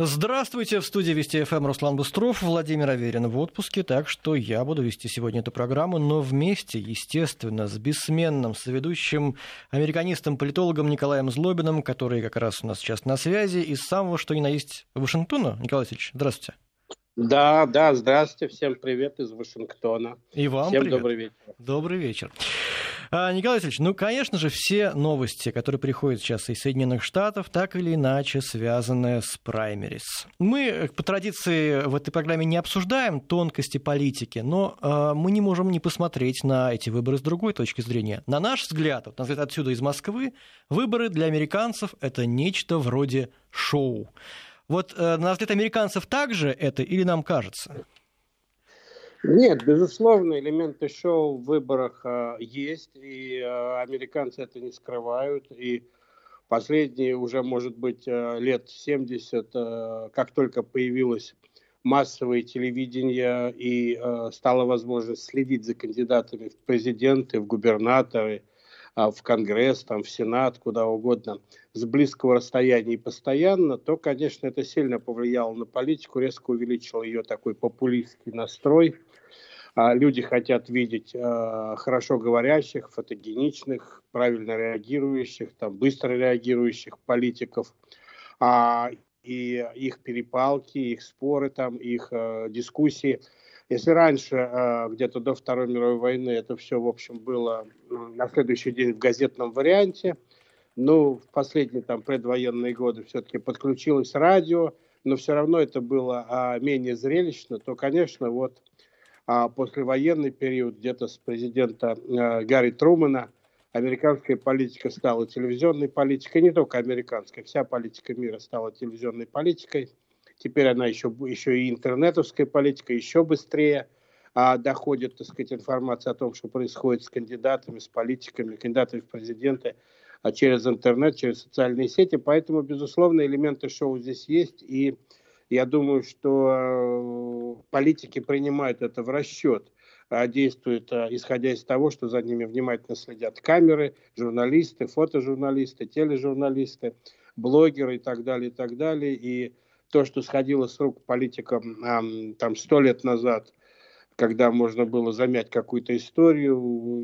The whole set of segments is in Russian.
Здравствуйте, в студии Вести ФМ Руслан Быстров, Владимир Аверин в отпуске, так что я буду вести сегодня эту программу, но вместе, естественно, с бессменным соведущим американистом-политологом Николаем Злобиным, который как раз у нас сейчас на связи, из самого что ни на есть Вашингтона. Николай Васильевич, здравствуйте. Да, да, здравствуйте, всем привет из Вашингтона. И вам всем привет. добрый вечер. Добрый вечер. А, Николай Васильевич, ну, конечно же, все новости, которые приходят сейчас из Соединенных Штатов, так или иначе связаны с праймерис. Мы, э, по традиции, в этой программе не обсуждаем тонкости политики, но э, мы не можем не посмотреть на эти выборы с другой точки зрения. На наш взгляд, вот, на взгляд отсюда из Москвы, выборы для американцев – это нечто вроде шоу. Вот э, на взгляд американцев также это или нам кажется? Нет, безусловно, элементы шоу в выборах э, есть, и э, американцы это не скрывают. И последние уже, может быть, э, лет 70, э, как только появилось массовое телевидение и э, стала возможность следить за кандидатами в президенты, в губернаторы, э, в Конгресс, там, в Сенат, куда угодно, с близкого расстояния и постоянно, то, конечно, это сильно повлияло на политику, резко увеличило ее такой популистский настрой – люди хотят видеть э, хорошо говорящих, фотогеничных, правильно реагирующих, там, быстро реагирующих политиков. А, и их перепалки, их споры, там, их э, дискуссии. Если раньше, э, где-то до Второй мировой войны, это все, в общем, было на следующий день в газетном варианте, ну, в последние там предвоенные годы все-таки подключилось радио, но все равно это было а, менее зрелищно, то, конечно, вот а послевоенный период, где-то с президента э, Гарри Трумана, американская политика стала телевизионной политикой, не только американская, вся политика мира стала телевизионной политикой. Теперь она еще, еще и интернетовская политика, еще быстрее а, доходит, так сказать, информация о том, что происходит с кандидатами, с политиками, кандидатами в президенты а через интернет, через социальные сети. Поэтому, безусловно, элементы шоу здесь есть. И я думаю, что э, политики принимают это в расчет, а действуют э, исходя из того, что за ними внимательно следят камеры, журналисты, фотожурналисты, тележурналисты, блогеры и так далее, и так далее. И то, что сходило с рук политикам там сто лет назад, когда можно было замять какую-то историю,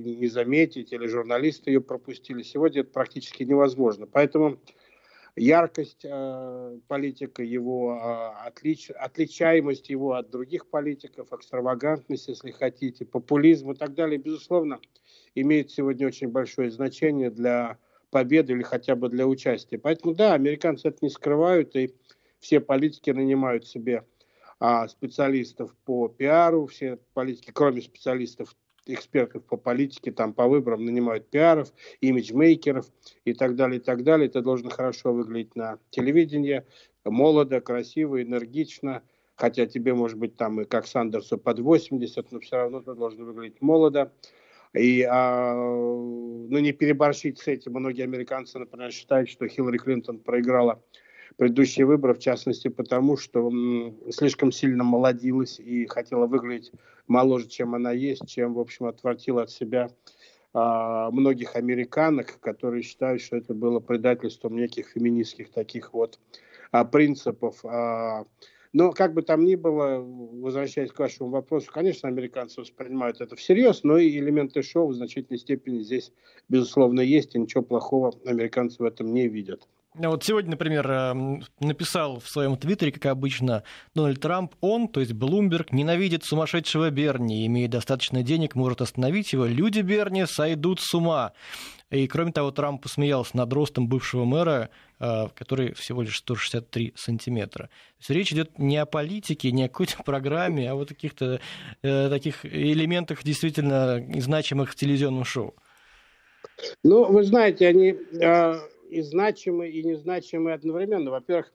не заметить, или журналисты ее пропустили, сегодня это практически невозможно. Поэтому яркость э, политика, его э, отлич, отличаемость его от других политиков, экстравагантность, если хотите, популизм и так далее, безусловно, имеет сегодня очень большое значение для победы или хотя бы для участия. Поэтому, да, американцы это не скрывают, и все политики нанимают себе а, специалистов по пиару, все политики, кроме специалистов экспертов по политике, там по выборам нанимают пиаров, имиджмейкеров и так далее, и так далее. Это должно хорошо выглядеть на телевидении, молодо, красиво, энергично, хотя тебе, может быть, там и как Сандерсу под 80, но все равно ты должен выглядеть молодо. И, а, ну, не переборщить с этим. Многие американцы, например, считают, что Хиллари Клинтон проиграла предыдущие выборы, в частности потому, что слишком сильно молодилась и хотела выглядеть моложе, чем она есть, чем, в общем, отвратила от себя а, многих американок, которые считают, что это было предательством неких феминистских таких вот а, принципов. А, но как бы там ни было, возвращаясь к вашему вопросу, конечно, американцы воспринимают это всерьез, но и элементы шоу в значительной степени здесь, безусловно, есть, и ничего плохого американцы в этом не видят. Вот сегодня, например, эм, написал в своем твиттере, как обычно, Дональд Трамп, он, то есть Блумберг, ненавидит сумасшедшего Берни, имеет достаточно денег, может остановить его. Люди Берни сойдут с ума. И, кроме того, Трамп посмеялся над ростом бывшего мэра, э, который всего лишь 163 сантиметра. То есть речь идет не о политике, не о какой-то программе, а вот о каких-то э, таких элементах действительно значимых в телевизионном шоу. Ну, вы знаете, они э, и значимы, и незначимы одновременно. Во-первых,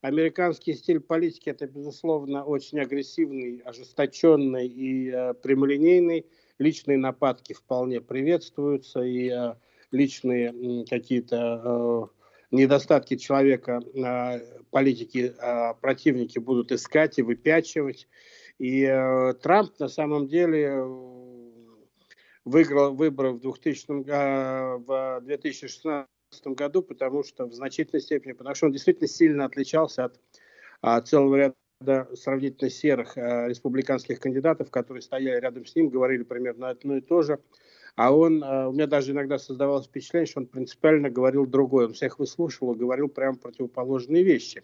американский стиль политики – это, безусловно, очень агрессивный, ожесточенный и э, прямолинейный. Личные нападки вполне приветствуются, и э, личные э, какие-то э, недостатки человека э, политики э, противники будут искать и выпячивать. И э, Трамп на самом деле э, выиграл выборы в, 2000, э, в 2016 году, потому что в значительной степени, потому что он действительно сильно отличался от а, целого ряда сравнительно серых а, республиканских кандидатов, которые стояли рядом с ним, говорили примерно одно и то же. А он, а, у меня даже иногда создавалось впечатление, что он принципиально говорил другое. Он всех выслушивал говорил прям противоположные вещи.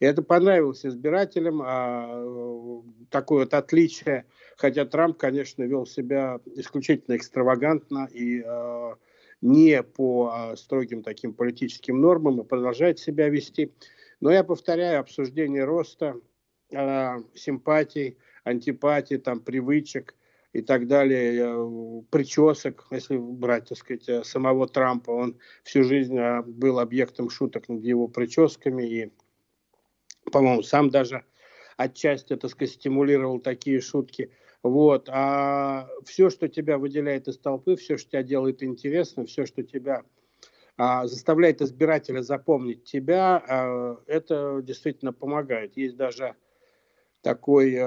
И это понравилось избирателям, а, такое вот отличие, хотя Трамп, конечно, вел себя исключительно экстравагантно и а, не по а, строгим таким политическим нормам и продолжает себя вести. Но я повторяю, обсуждение роста, а, симпатий, антипатий, там, привычек и так далее, э, причесок, если брать, так сказать, э, самого Трампа, он всю жизнь а, был объектом шуток над его прическами и по-моему, сам даже отчасти, так сказать, стимулировал такие шутки. Вот. А все, что тебя выделяет из толпы, все, что тебя делает интересным, все, что тебя а, заставляет избирателя запомнить тебя, а, это действительно помогает. Есть даже такой а,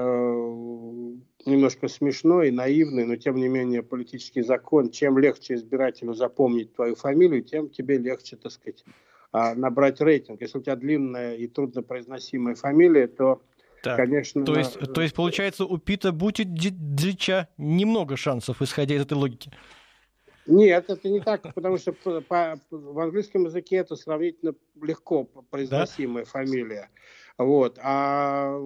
немножко смешной, наивный, но тем не менее политический закон. Чем легче избирателю запомнить твою фамилию, тем тебе легче, так сказать, а, набрать рейтинг. Если у тебя длинная и труднопроизносимая фамилия, то так, конечно... То есть, то есть, получается, у Пита Бутиджича немного шансов, исходя из этой логики? Нет, это не так, потому что по, по, в английском языке это сравнительно легко произносимая да? фамилия. Вот. А,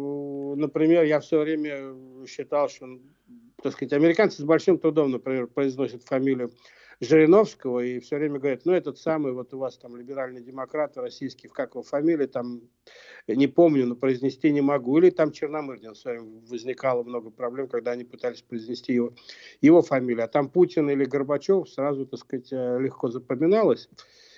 например, я все время считал, что, так сказать, американцы с большим трудом, например, произносят фамилию Жириновского и все время говорят, ну, этот самый, вот у вас там либеральный демократ российский, как его фамилия, там, не помню, но произнести не могу. Или там Черномырдин, с вами возникало много проблем, когда они пытались произнести его, его фамилию. А там Путин или Горбачев сразу, так сказать, э, легко запоминалось.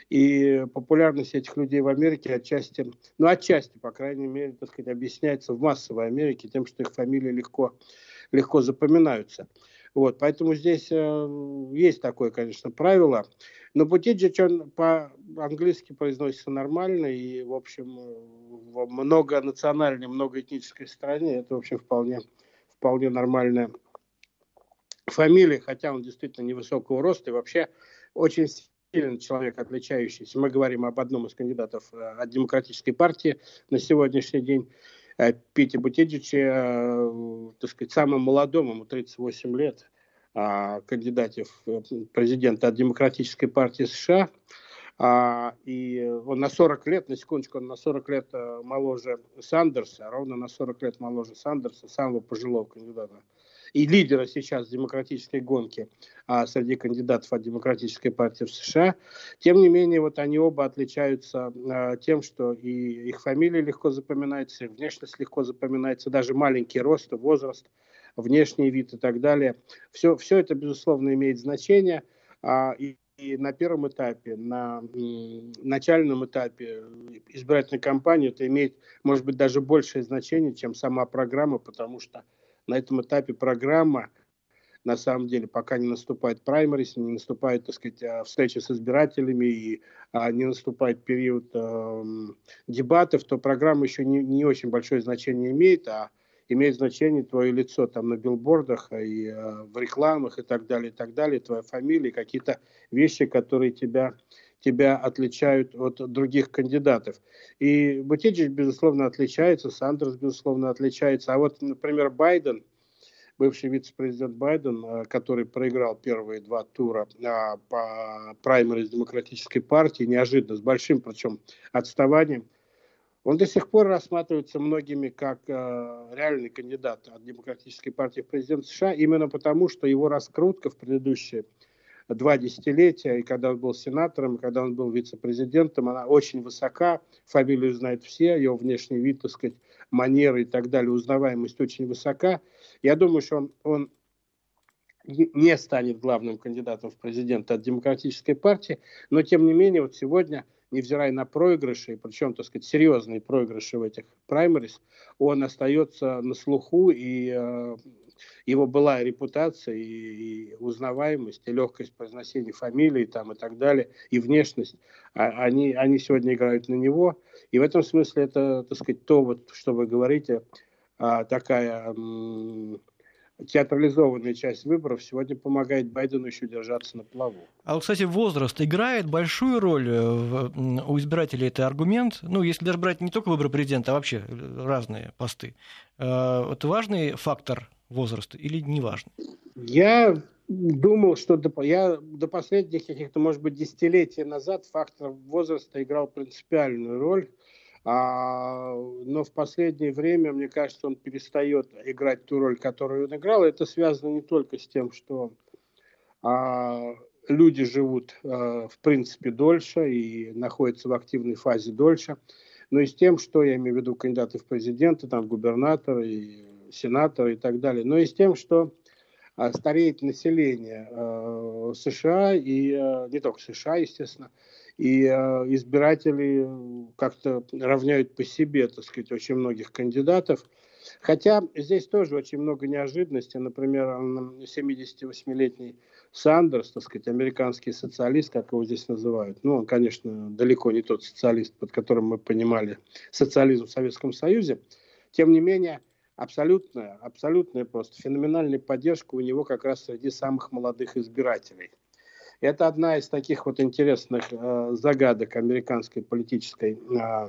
И популярность этих людей в Америке отчасти, ну, отчасти, по крайней мере, так сказать, объясняется в массовой Америке тем, что их фамилии легко, легко запоминаются. Вот, поэтому здесь э, есть такое, конечно, правило. Но Бутиджич, он по-английски произносится нормально, и, в общем, в многонациональной, многоэтнической стране это, в общем, вполне, вполне нормальная фамилия, хотя он действительно невысокого роста и вообще очень сильный человек, отличающийся. Мы говорим об одном из кандидатов э, от Демократической партии на сегодняшний день. Э, Пити Бутиджиче, э, так сказать, самым молодым, ему 38 лет, а, кандидате в э, президента от Демократической партии США. А, и он на 40 лет, на секундочку, он на 40 лет моложе Сандерса, ровно на 40 лет моложе Сандерса, самого пожилого кандидата и лидера сейчас демократической гонки а, среди кандидатов от Демократической партии в США. Тем не менее, вот они оба отличаются а, тем, что и их фамилия легко запоминается, и внешность легко запоминается, даже маленький рост, возраст, внешний вид и так далее. Все, все это, безусловно, имеет значение. А, и и на первом этапе, на начальном этапе избирательной кампании это имеет, может быть, даже большее значение, чем сама программа, потому что на этом этапе программа, на самом деле, пока не наступает праймерис, не наступает, так сказать, а, встреча с избирателями и а, не наступает период э, дебатов, то программа еще не, не очень большое значение имеет, а имеет значение твое лицо там на билбордах и э, в рекламах и так далее, и так далее, твоя фамилия, какие-то вещи, которые тебя тебя отличают от других кандидатов. И Бутиджич, безусловно, отличается, Сандерс, безусловно, отличается. А вот, например, Байден, бывший вице-президент Байден, э, который проиграл первые два тура а, по праймериз демократической партии, неожиданно, с большим, причем, отставанием, он до сих пор рассматривается многими как э, реальный кандидат от демократической партии в президент США, именно потому, что его раскрутка в предыдущие два десятилетия, и когда он был сенатором, и когда он был вице-президентом, она очень высока, фамилию знают все, его внешний вид, так сказать, манеры и так далее, узнаваемость очень высока. Я думаю, что он, он не станет главным кандидатом в президенты от демократической партии, но тем не менее вот сегодня, невзирая на проигрыши, причем, так сказать, серьезные проигрыши в этих праймерис, он остается на слуху и э, его была репутация, и, и узнаваемость, и легкость произношения фамилии там, и так далее, и внешность, а, они, они сегодня играют на него. И в этом смысле это, так сказать, то, вот, что вы говорите, а, такая театрализованная часть выборов сегодня помогает Байдену еще держаться на плаву. А вот, кстати, возраст играет большую роль э, в, у избирателей. Это аргумент. Ну, если даже брать не только выборы президента, а вообще разные посты. Это важный фактор возраста или не важный? Я думал, что до, я до последних каких-то, может быть, десятилетий назад фактор возраста играл принципиальную роль. А, но в последнее время, мне кажется, он перестает играть ту роль, которую он играл. Это связано не только с тем, что а, люди живут, а, в принципе, дольше и находятся в активной фазе дольше, но и с тем, что я имею в виду кандидаты в президенты, там, губернаторы, и сенаторы и так далее, но и с тем, что а, стареет население э, США и э, не только США, естественно, и э, избиратели как-то равняют по себе, так сказать, очень многих кандидатов. Хотя здесь тоже очень много неожиданностей. Например, 78-летний Сандерс, так сказать, американский социалист, как его здесь называют. Ну, он, конечно, далеко не тот социалист, под которым мы понимали социализм в Советском Союзе. Тем не менее, абсолютная, абсолютная просто феноменальная поддержка у него как раз среди самых молодых избирателей – это одна из таких вот интересных э, загадок американской политической э,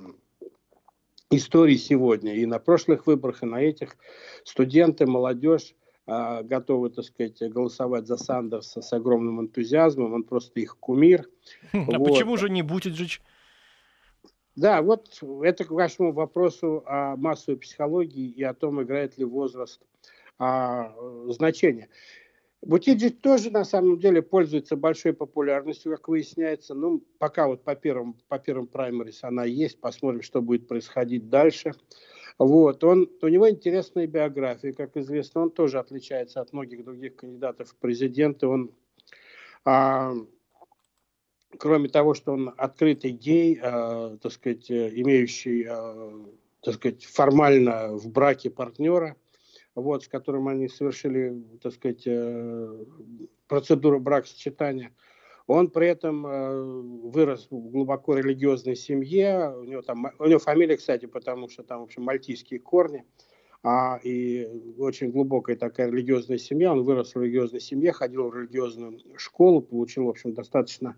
истории сегодня. И на прошлых выборах, и на этих студенты, молодежь э, готовы, так сказать, голосовать за Сандерса с огромным энтузиазмом. Он просто их кумир. А вот. почему же не Бутиджич? Да, вот это к вашему вопросу о массовой психологии и о том, играет ли возраст а, значение. Бутиджи тоже на самом деле пользуется большой популярностью, как выясняется. Ну, пока вот по первым, по первым праймерис она есть, посмотрим, что будет происходить дальше. Вот, он, у него интересная биография, как известно, он тоже отличается от многих других кандидатов в президенты. Он, а, кроме того, что он открытый гей, а, так сказать, имеющий, а, так сказать, формально в браке партнера – вот, с которым они совершили, так сказать, э, процедуру бракосочетания. Он при этом э, вырос в глубоко религиозной семье. У него, там, у него фамилия, кстати, потому что там, в общем, мальтийские корни. А, и очень глубокая такая религиозная семья. Он вырос в религиозной семье, ходил в религиозную школу, получил, в общем, достаточно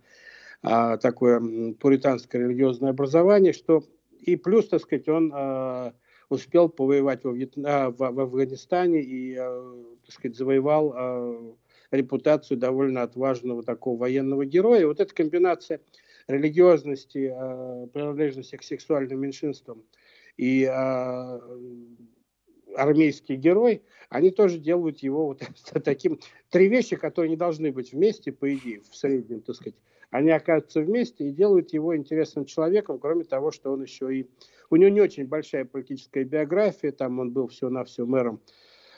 а, такое пуританское религиозное образование, что и плюс, так сказать, он а, успел повоевать во, Вьетна... в, в Афганистане и, так сказать, завоевал репутацию довольно отважного такого военного героя. Вот эта комбинация религиозности, принадлежности к сексуальным меньшинствам и армейский герой, они тоже делают его вот таким... Три вещи, которые не должны быть вместе, по идее, в среднем, так сказать. Они оказываются вместе и делают его интересным человеком, кроме того, что он еще и у него не очень большая политическая биография, там он был всего-навсего мэром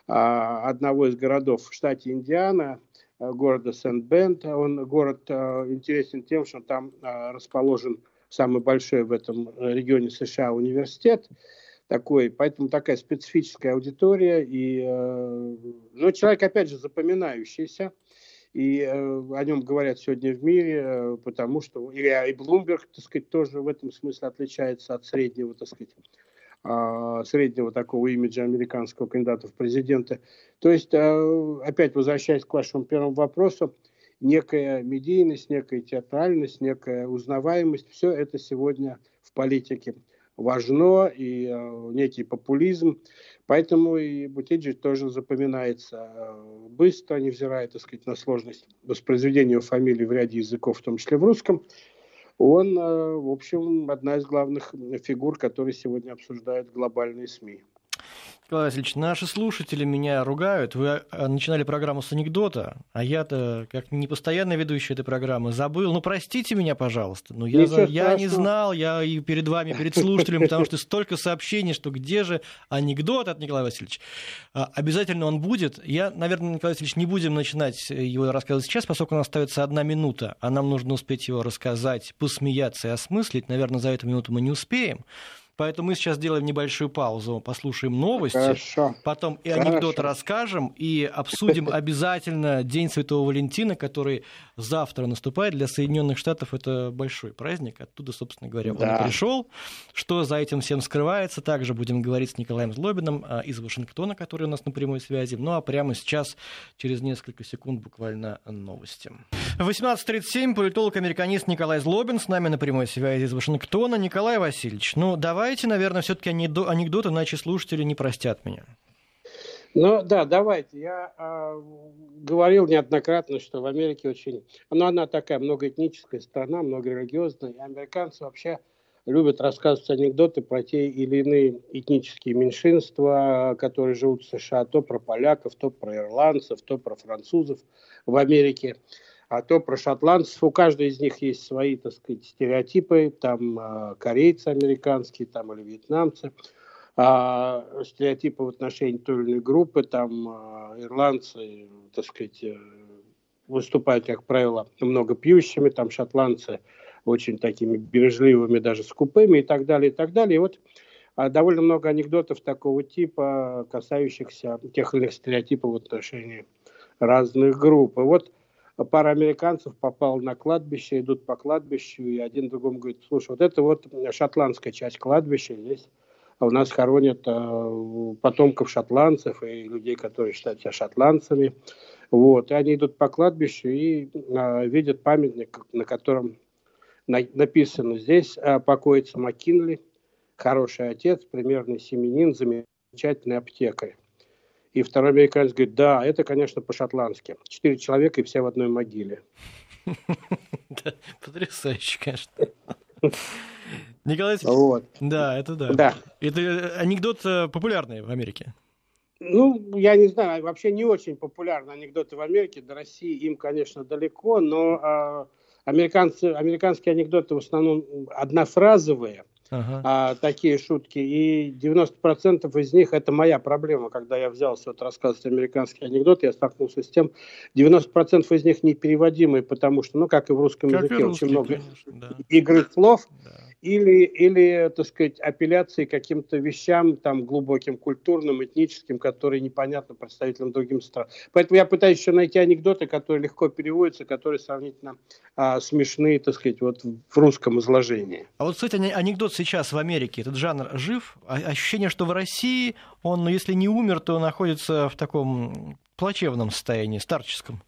а, одного из городов в штате Индиана, а, города Сент-Бенд. Он город а, интересен тем, что там а, расположен самый большой в этом регионе США университет такой, поэтому такая специфическая аудитория и, э, ну, человек опять же запоминающийся, и э, о нем говорят сегодня в мире, э, потому что и, Блумберг, так сказать, тоже в этом смысле отличается от среднего, так сказать, э, среднего такого имиджа американского кандидата в президенты. То есть, э, опять возвращаясь к вашему первому вопросу, некая медийность, некая театральность, некая узнаваемость, все это сегодня в политике важно, и э, некий популизм. Поэтому и Бутиджи тоже запоминается э, быстро, невзирая, так сказать, на сложность воспроизведения фамилии в ряде языков, в том числе в русском. Он, э, в общем, одна из главных фигур, которые сегодня обсуждают глобальные СМИ. Николай Васильевич, наши слушатели меня ругают. Вы а, начинали программу с анекдота, а я-то, как непостоянный ведущий этой программы, забыл. Ну, простите меня, пожалуйста. Но я, я не знал, я и перед вами, перед слушателем, потому что столько сообщений, что где же анекдот от Николая Васильевича. А, обязательно он будет. Я, наверное, Николай Васильевич, не будем начинать его рассказывать сейчас, поскольку у нас остается одна минута, а нам нужно успеть его рассказать, посмеяться и осмыслить. Наверное, за эту минуту мы не успеем. Поэтому мы сейчас сделаем небольшую паузу, послушаем новости, Хорошо. потом и анекдот Хорошо. расскажем, и обсудим обязательно День Святого Валентина, который завтра наступает. Для Соединенных Штатов это большой праздник. Оттуда, собственно говоря, да. он пришел. Что за этим всем скрывается, также будем говорить с Николаем Злобиным а, из Вашингтона, который у нас на прямой связи. Ну а прямо сейчас, через несколько секунд, буквально новости. 18.37, политолог-американист Николай Злобин с нами на прямой связи из Вашингтона. Николай Васильевич, ну давайте, наверное, все-таки анекдоты, иначе слушатели не простят меня. Ну да, давайте. Я э, говорил неоднократно, что в Америке очень... Ну, она такая многоэтническая страна, многорелигиозная. И американцы вообще любят рассказывать анекдоты про те или иные этнические меньшинства, которые живут в США. То про поляков, то про ирландцев, то про французов в Америке, а то про шотландцев. У каждой из них есть свои, так сказать, стереотипы. Там э, корейцы американские, там или вьетнамцы а, стереотипы в отношении той или иной группы, там а, ирландцы, так сказать, э, выступают, как правило, много пьющими, там шотландцы очень такими бережливыми, даже скупыми и так далее, и так далее. И вот а, довольно много анекдотов такого типа, касающихся тех или иных стереотипов в отношении разных групп. И вот пара американцев попала на кладбище, идут по кладбищу, и один другому говорит, слушай, вот это вот шотландская часть кладбища, здесь а у нас хоронят э, потомков шотландцев и людей, которые считают себя шотландцами. Вот. И они идут по кладбищу и э, видят памятник, на котором на, написано здесь э, покоится Маккинли, хороший отец, примерный семенин, замечательный аптекарь. И второй американец говорит, да, это, конечно, по-шотландски. Четыре человека и все в одной могиле. Потрясающе, конечно. Николай вот. Да, это да. да. Это анекдот э, популярный в Америке. Ну, я не знаю, вообще не очень популярны анекдоты в Америке. До России им, конечно, далеко, но э, американцы, американские анекдоты в основном однофразовые, ага. а, такие шутки, и 90% из них это моя проблема. Когда я взялся вот рассказывать американский анекдот, я столкнулся с тем, 90% из них непереводимые, потому что, ну, как и в русском как языке, русский, очень много конечно, да. игры слов. Да или, или, так сказать, апелляции к каким-то вещам, там, глубоким культурным, этническим, которые непонятны представителям другим стран. Поэтому я пытаюсь еще найти анекдоты, которые легко переводятся, которые сравнительно а, смешные, так сказать, вот в русском изложении. А вот, кстати, анекдот сейчас в Америке, этот жанр жив? А, ощущение, что в России он, ну, если не умер, то находится в таком плачевном состоянии, старческом.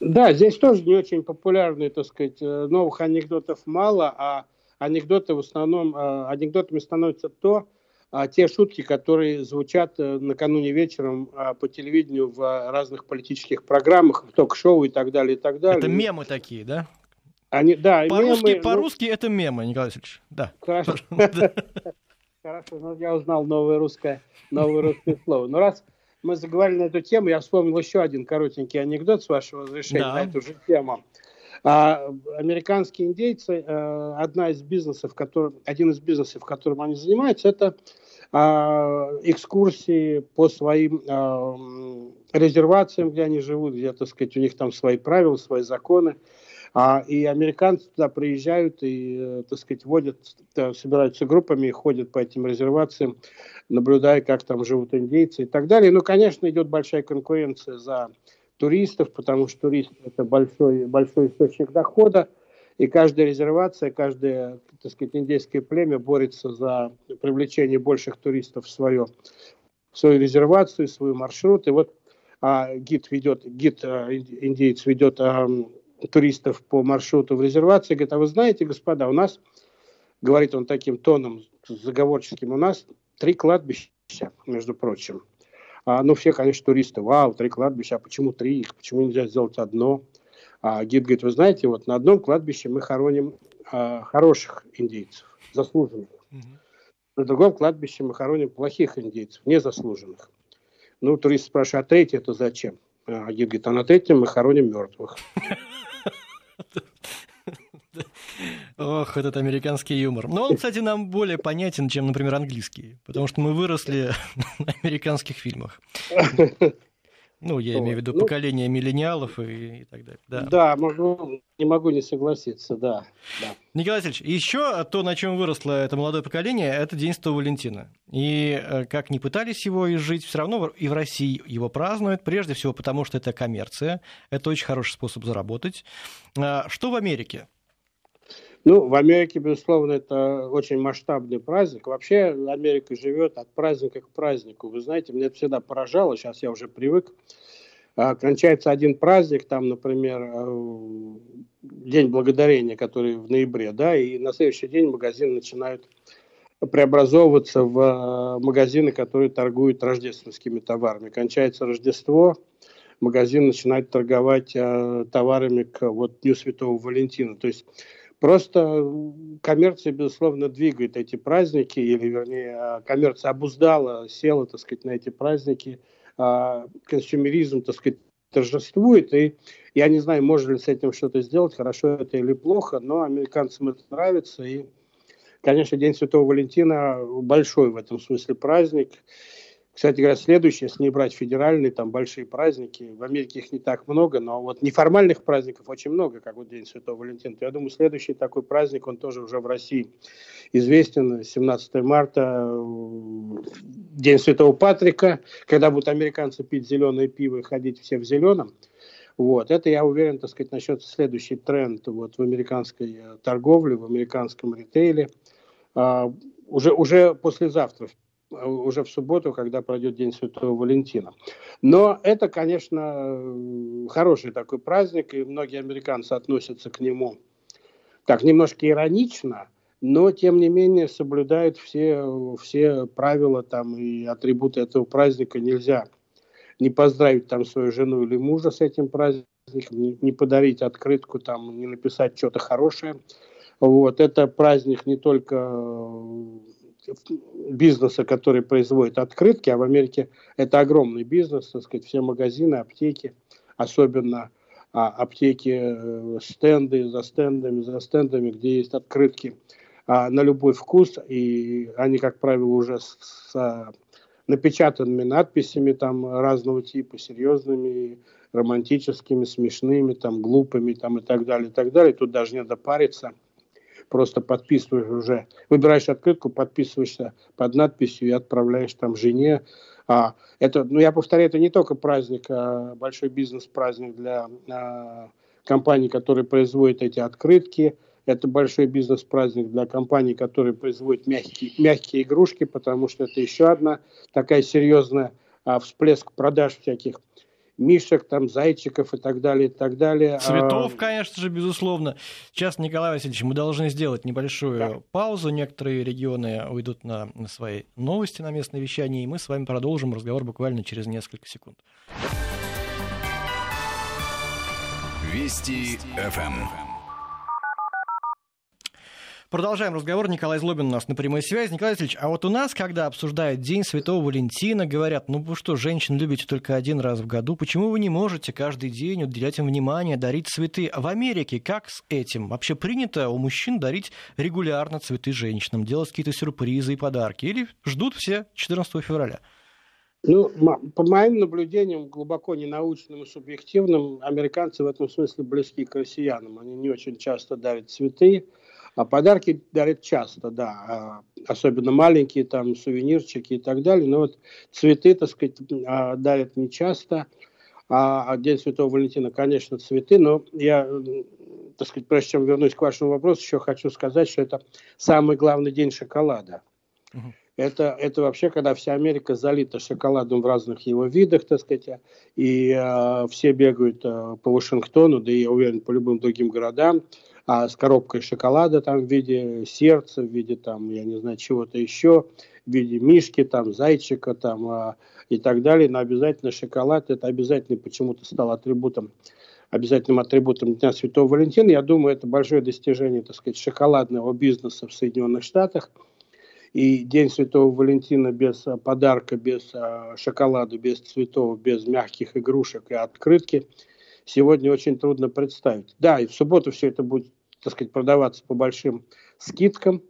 Да, здесь тоже не очень популярные, так сказать, э, новых анекдотов мало, а анекдоты в основном, а, анекдотами становятся то, а, те шутки, которые звучат э, накануне вечером а, по телевидению в разных политических программах, в ток-шоу и так далее, и так далее. Это мемы такие, да? Они, да, по-русски, мемы, по-русски ну... это мемы, Николай Васильевич. Да. Хорошо. Хорошо, ну я узнал новое русское, новое русское слово. Но раз мы заговорили на эту тему, я вспомнил еще один коротенький анекдот, с вашего разрешения, да. на эту же тему. А американские индейцы, э, одна из бизнесов, который, один из бизнесов, которым они занимаются, это а, экскурсии по своим а, резервациям, где они живут, где, так сказать, у них там свои правила, свои законы. А, и американцы туда приезжают и, э, так сказать, водят, собираются группами, ходят по этим резервациям, наблюдая, как там живут индейцы и так далее. Ну, конечно, идет большая конкуренция за туристов, потому что турист – это большой, большой источник дохода, и каждая резервация, каждое, так сказать, индейское племя борется за привлечение больших туристов в, свое, в свою резервацию, в свой маршрут. И вот а, гид ведет, гид а, индейец ведет а, туристов по маршруту в резервации, говорит, а вы знаете, господа, у нас, говорит он таким тоном заговорческим, у нас три кладбища, между прочим. А, ну, все, конечно, туристы, вау, три кладбища, а почему три? Почему нельзя сделать одно? А гид говорит, вы знаете, вот на одном кладбище мы хороним а, хороших индейцев, заслуженных. Угу. На другом кладбище мы хороним плохих индейцев, незаслуженных. Ну, турист спрашивает, а третье это зачем? А гид говорит, а на третьем мы хороним мертвых. Ох, этот американский юмор. Но он, кстати, нам более понятен, чем, например, английский, потому что мы выросли на американских фильмах. Ну, я имею в виду ну, поколение миллениалов и, и так далее. Да, да могу, не могу не согласиться, да, да. Николай Васильевич, еще то, на чем выросло это молодое поколение, это День Святого Валентина. И э, как ни пытались его изжить, все равно и в России его празднуют, прежде всего потому, что это коммерция, это очень хороший способ заработать. А, что в Америке? Ну, в Америке, безусловно, это очень масштабный праздник. Вообще Америка живет от праздника к празднику. Вы знаете, меня это всегда поражало, сейчас я уже привык. А, кончается один праздник, там, например, э, День Благодарения, который в ноябре, да, и на следующий день магазины начинают преобразовываться в э, магазины, которые торгуют рождественскими товарами. Кончается Рождество, магазин начинает торговать э, товарами к вот Дню Святого Валентина. То есть Просто коммерция, безусловно, двигает эти праздники, или, вернее, а, коммерция обуздала, села, так сказать, на эти праздники. А, консюмеризм, так сказать, торжествует, и я не знаю, можно ли с этим что-то сделать, хорошо это или плохо, но американцам это нравится, и, конечно, День Святого Валентина большой в этом смысле праздник, кстати говоря, следующее, если не брать федеральные, там большие праздники, в Америке их не так много, но вот неформальных праздников очень много, как вот День Святого Валентина. Я думаю, следующий такой праздник, он тоже уже в России известен, 17 марта, День Святого Патрика, когда будут американцы пить зеленое пиво и ходить все в зеленом. Вот. Это, я уверен, так сказать, насчет следующий тренд вот, в американской э, торговле, в американском ритейле. А, уже, уже послезавтра, уже в субботу, когда пройдет День Святого Валентина. Но это, конечно, хороший такой праздник, и многие американцы относятся к нему так немножко иронично, но тем не менее соблюдают все, все правила там и атрибуты этого праздника. Нельзя не поздравить там свою жену или мужа с этим праздником, не, подарить открытку, там, не написать что-то хорошее. Вот. Это праздник не только бизнеса, который производит открытки, а в Америке это огромный бизнес, так сказать, все магазины, аптеки, особенно а, аптеки, э, стенды за стендами, за стендами, где есть открытки а, на любой вкус, и они, как правило, уже с, с напечатанными надписями там разного типа, серьезными, романтическими, смешными, там, глупыми там, и так далее, и так далее. Тут даже не надо париться – просто подписываешь уже, выбираешь открытку, подписываешься под надписью и отправляешь там жене. А, это, ну, я повторяю, это не только праздник, а большой бизнес-праздник для а, компаний, которые производят эти открытки. Это большой бизнес-праздник для компаний, которые производят мягкие, мягкие игрушки, потому что это еще одна такая серьезная а, всплеск продаж всяких мишек, там, зайчиков и так далее, и так далее. А, Цветов, конечно же, безусловно. Сейчас, Николай Васильевич, мы должны сделать небольшую да. паузу. Некоторые регионы уйдут на, на свои новости, на местное вещание, и мы с вами продолжим разговор буквально через несколько секунд. Вести ФМ. Продолжаем разговор. Николай Злобин у нас на прямой связи. Николай Васильевич, а вот у нас, когда обсуждают День Святого Валентина, говорят, ну вы что, женщин любите только один раз в году, почему вы не можете каждый день уделять им внимание, дарить цветы? В Америке как с этим? Вообще принято у мужчин дарить регулярно цветы женщинам, делать какие-то сюрпризы и подарки? Или ждут все 14 февраля? Ну, по моим наблюдениям, глубоко ненаучным и субъективным, американцы в этом смысле близки к россиянам. Они не очень часто дарят цветы, а подарки дарят часто, да, а, особенно маленькие там сувенирчики и так далее. Но вот цветы, так сказать, а, дарят не часто. А День Святого Валентина, конечно, цветы, но я, так сказать, прежде чем вернусь к вашему вопросу, еще хочу сказать, что это самый главный день шоколада. Uh-huh. Это, это вообще, когда вся Америка залита шоколадом в разных его видах, так сказать, и э, все бегают э, по Вашингтону, да и, я уверен, по любым другим городам, а, с коробкой шоколада там в виде сердца, в виде там, я не знаю, чего-то еще, в виде мишки, там, зайчика там а, и так далее. Но обязательно шоколад, это обязательно почему-то стал атрибутом обязательным атрибутом Дня Святого Валентина. Я думаю, это большое достижение, так сказать, шоколадного бизнеса в Соединенных Штатах. И День Святого Валентина без подарка, без а, шоколада, без цветов, без мягких игрушек и открытки сегодня очень трудно представить. Да, и в субботу все это будет так сказать, продаваться по большим скидкам.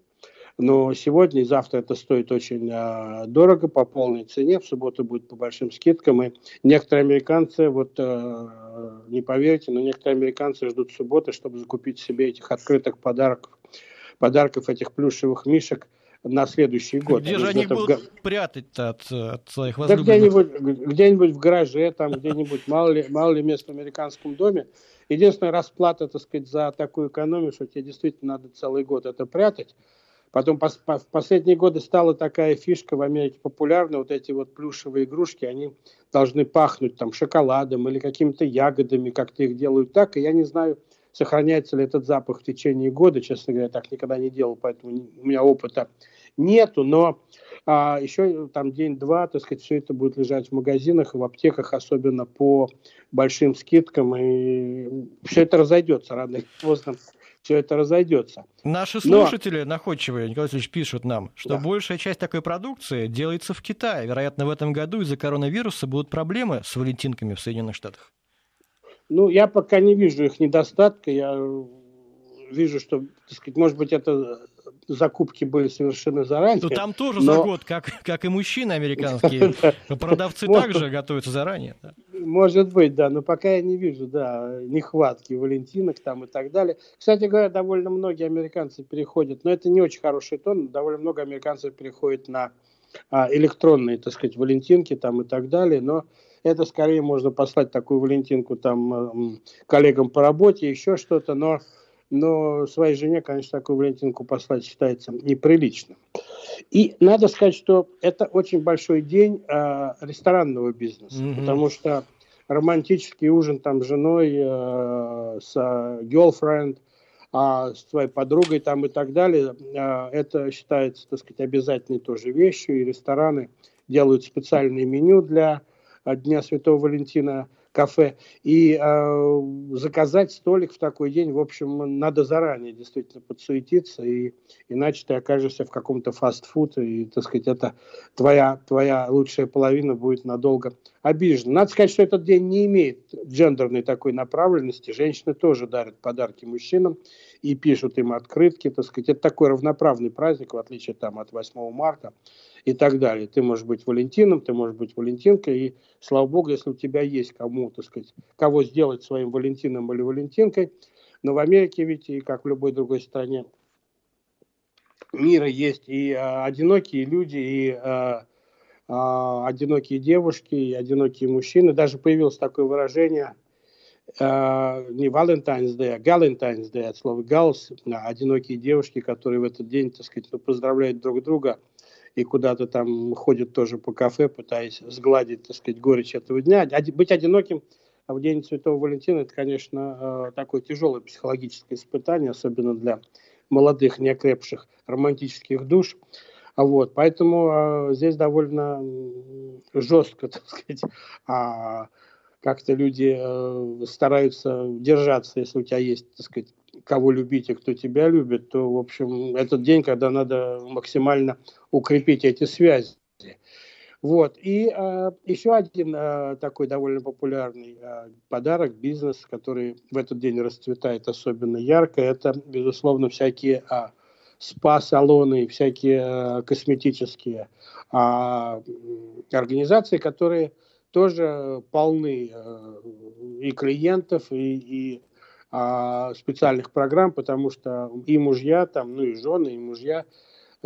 Но сегодня и завтра это стоит очень э, дорого, по полной цене. В субботу будет по большим скидкам. И некоторые американцы, вот э, не поверите, но некоторые американцы ждут субботы, чтобы закупить себе этих открытых подарков, подарков этих плюшевых мишек на следующий год. Где же они будут в... прятать от, от своих возлюбленных? Да где-нибудь, где-нибудь в гараже, там где-нибудь, мало ли, мало ли мест в американском доме. Единственная расплата, так сказать, за такую экономию, что тебе действительно надо целый год это прятать. Потом по, по, в последние годы стала такая фишка в Америке популярна, вот эти вот плюшевые игрушки, они должны пахнуть там шоколадом или какими-то ягодами, как-то их делают так, и я не знаю, сохраняется ли этот запах в течение года, честно говоря, так никогда не делал, поэтому у меня опыта нету, но а, еще там день-два, так сказать, все это будет лежать в магазинах и в аптеках, особенно по большим скидкам, и все это разойдется рано или поздно все это разойдется. Наши слушатели Но... находчивые, Николай Васильевич, пишут нам, что да. большая часть такой продукции делается в Китае. Вероятно, в этом году из-за коронавируса будут проблемы с валентинками в Соединенных Штатах. Ну, я пока не вижу их недостатка. Я вижу, что, так сказать, может быть, это закупки были совершены заранее. Ну, там тоже но... за год, как, как и мужчины американские. Продавцы также готовятся заранее. Может быть, да, но пока я не вижу, да, нехватки валентинок там и так далее. Кстати говоря, довольно многие американцы переходят, но это не очень хороший тон, довольно много американцев переходят на а, электронные, так сказать, валентинки там и так далее, но это скорее можно послать такую валентинку там коллегам по работе, еще что-то, но но своей жене, конечно, такую валентинку послать считается неприличным. И надо сказать, что это очень большой день э, ресторанного бизнеса, mm-hmm. потому что романтический ужин там с женой, э, с э, girlfriend, а с твоей подругой там и так далее, э, это считается, так сказать, обязательной тоже вещью, и рестораны делают специальное меню для Дня Святого Валентина, кафе. И э, заказать столик в такой день, в общем, надо заранее действительно подсуетиться, и иначе ты окажешься в каком-то фастфуд, и, так сказать, это твоя, твоя лучшая половина будет надолго обижена. Надо сказать, что этот день не имеет джендерной такой направленности. Женщины тоже дарят подарки мужчинам и пишут им открытки, так сказать. Это такой равноправный праздник, в отличие там, от 8 марта и так далее. Ты можешь быть Валентином, ты можешь быть Валентинкой, и слава богу, если у тебя есть кому, так сказать, кого сделать своим Валентином или Валентинкой, но в Америке ведь, и как в любой другой стране мира, есть и а, одинокие люди, и а, а, одинокие девушки, и одинокие мужчины. Даже появилось такое выражение а, не Valentine's Day, а Galentine's Day, от слова Gals, одинокие девушки, которые в этот день, так сказать, ну, поздравляют друг друга – и куда-то там ходят тоже по кафе, пытаясь сгладить, так сказать, горечь этого дня. Быть одиноким в день Святого Валентина, это, конечно, э, такое тяжелое психологическое испытание, особенно для молодых, неокрепших романтических душ. Вот, поэтому э, здесь довольно жестко, так сказать, а как-то люди э, стараются держаться, если у тебя есть, так сказать, кого любить и кто тебя любит, то, в общем, этот день, когда надо максимально укрепить эти связи. Вот. И э, еще один э, такой довольно популярный э, подарок, бизнес, который в этот день расцветает особенно ярко, это, безусловно, всякие э, спа-салоны, всякие э, косметические э, организации, которые тоже полны э, и клиентов, и, и а, специальных программ, потому что и мужья там, ну и жены, и мужья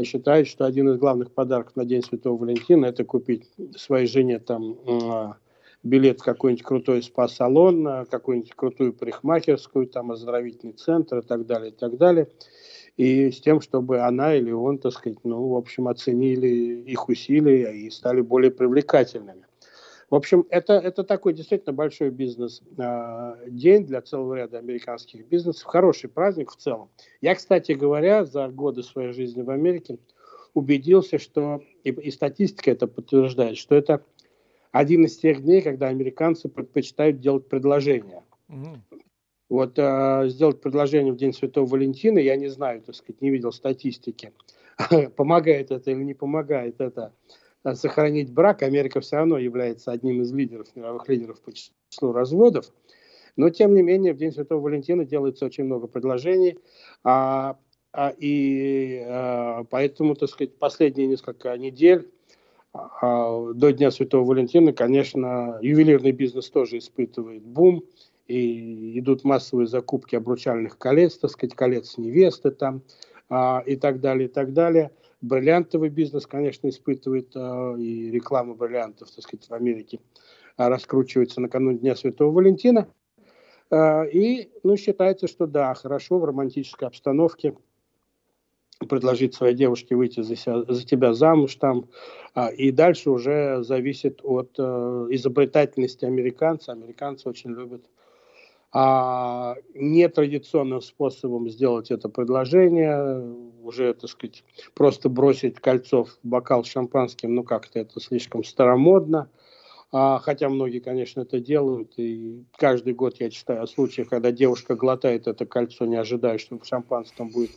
считают, что один из главных подарков на День Святого Валентина это купить своей жене там а, билет в какой-нибудь крутой спа-салон, какую-нибудь крутую парикмахерскую, там оздоровительный центр и так далее, и так далее. И с тем, чтобы она или он, так сказать, ну, в общем, оценили их усилия и стали более привлекательными. В общем, это, это такой действительно большой бизнес-день для целого ряда американских бизнесов. Хороший праздник в целом. Я, кстати говоря, за годы своей жизни в Америке убедился, что, и, и статистика это подтверждает, что это один из тех дней, когда американцы предпочитают делать предложения. Mm. Вот э, сделать предложение в День Святого Валентина, я не знаю, так сказать, не видел статистики, помогает это или не помогает это сохранить брак. Америка все равно является одним из лидеров, мировых лидеров по числу разводов. Но, тем не менее, в День Святого Валентина делается очень много предложений. А а, и а, поэтому, так сказать, последние несколько недель а, до Дня Святого Валентина, конечно, ювелирный бизнес тоже испытывает бум, и идут массовые закупки обручальных колец, так сказать, колец невесты там, и так далее, и так далее. Бриллиантовый бизнес, конечно, испытывает, и реклама бриллиантов, так сказать, в Америке раскручивается накануне Дня Святого Валентина. И, ну, считается, что да, хорошо в романтической обстановке – предложить своей девушке выйти за, себя, за тебя замуж там, а, и дальше уже зависит от изобретательности американца. Американцы очень любят а, нетрадиционным способом сделать это предложение, уже, так сказать, просто бросить кольцо в бокал с шампанским, ну как-то это слишком старомодно. А, хотя многие, конечно, это делают, и каждый год я читаю о случаях, когда девушка глотает это кольцо, не ожидая, что в шампанском будет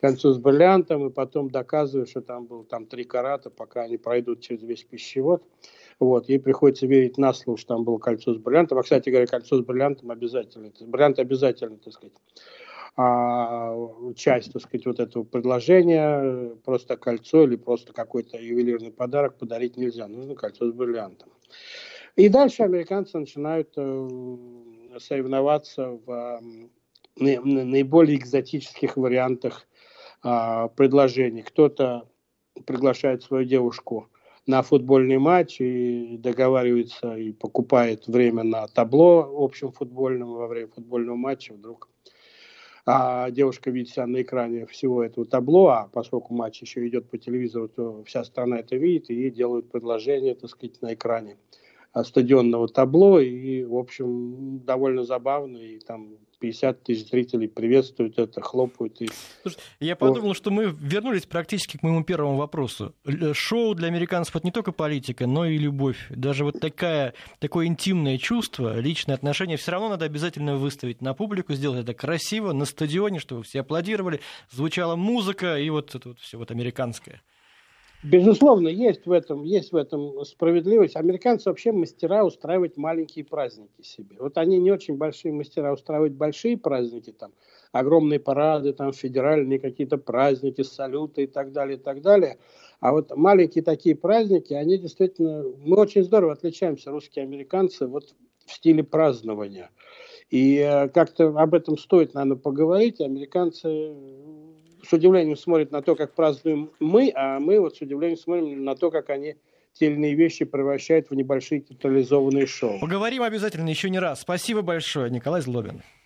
кольцо с бриллиантом, и потом доказываю, что там было там три карата, пока они пройдут через весь пищевод. Вот, ей приходится верить на слово, что там было кольцо с бриллиантом. А, кстати говоря, кольцо с бриллиантом обязательно. Бриллиант обязательно, так сказать, а, часть, так сказать, вот этого предложения. Просто кольцо или просто какой-то ювелирный подарок подарить нельзя. Нужно кольцо с бриллиантом. И дальше американцы начинают э, соревноваться в наиболее экзотических вариантах а, предложений. Кто-то приглашает свою девушку на футбольный матч и договаривается и покупает время на табло общем футбольном во время футбольного матча вдруг. А девушка видит себя на экране всего этого табло, а поскольку матч еще идет по телевизору, то вся страна это видит, и ей делают предложение, так сказать, на экране стадионного табло, и, в общем, довольно забавно, и там 50 тысяч зрителей приветствуют это, хлопают. И... Слушай, я подумал, вот. что мы вернулись практически к моему первому вопросу. Шоу для американцев это не только политика, но и любовь. Даже вот такая, такое интимное чувство, личное отношение все равно надо обязательно выставить на публику, сделать это красиво, на стадионе, чтобы все аплодировали, звучала музыка и вот это вот все вот американское. Безусловно, есть в этом, есть в этом справедливость. Американцы вообще мастера устраивать маленькие праздники себе. Вот они не очень большие мастера устраивать большие праздники, там, огромные парады, там, федеральные какие-то праздники, салюты и так далее, и так далее. А вот маленькие такие праздники, они действительно... Мы очень здорово отличаемся, русские американцы, вот в стиле празднования. И э, как-то об этом стоит, наверное, поговорить. Американцы с удивлением смотрят на то, как празднуем мы, а мы вот с удивлением смотрим на то, как они те или иные вещи превращают в небольшие театрализованные шоу. Поговорим обязательно еще не раз. Спасибо большое, Николай Злобин.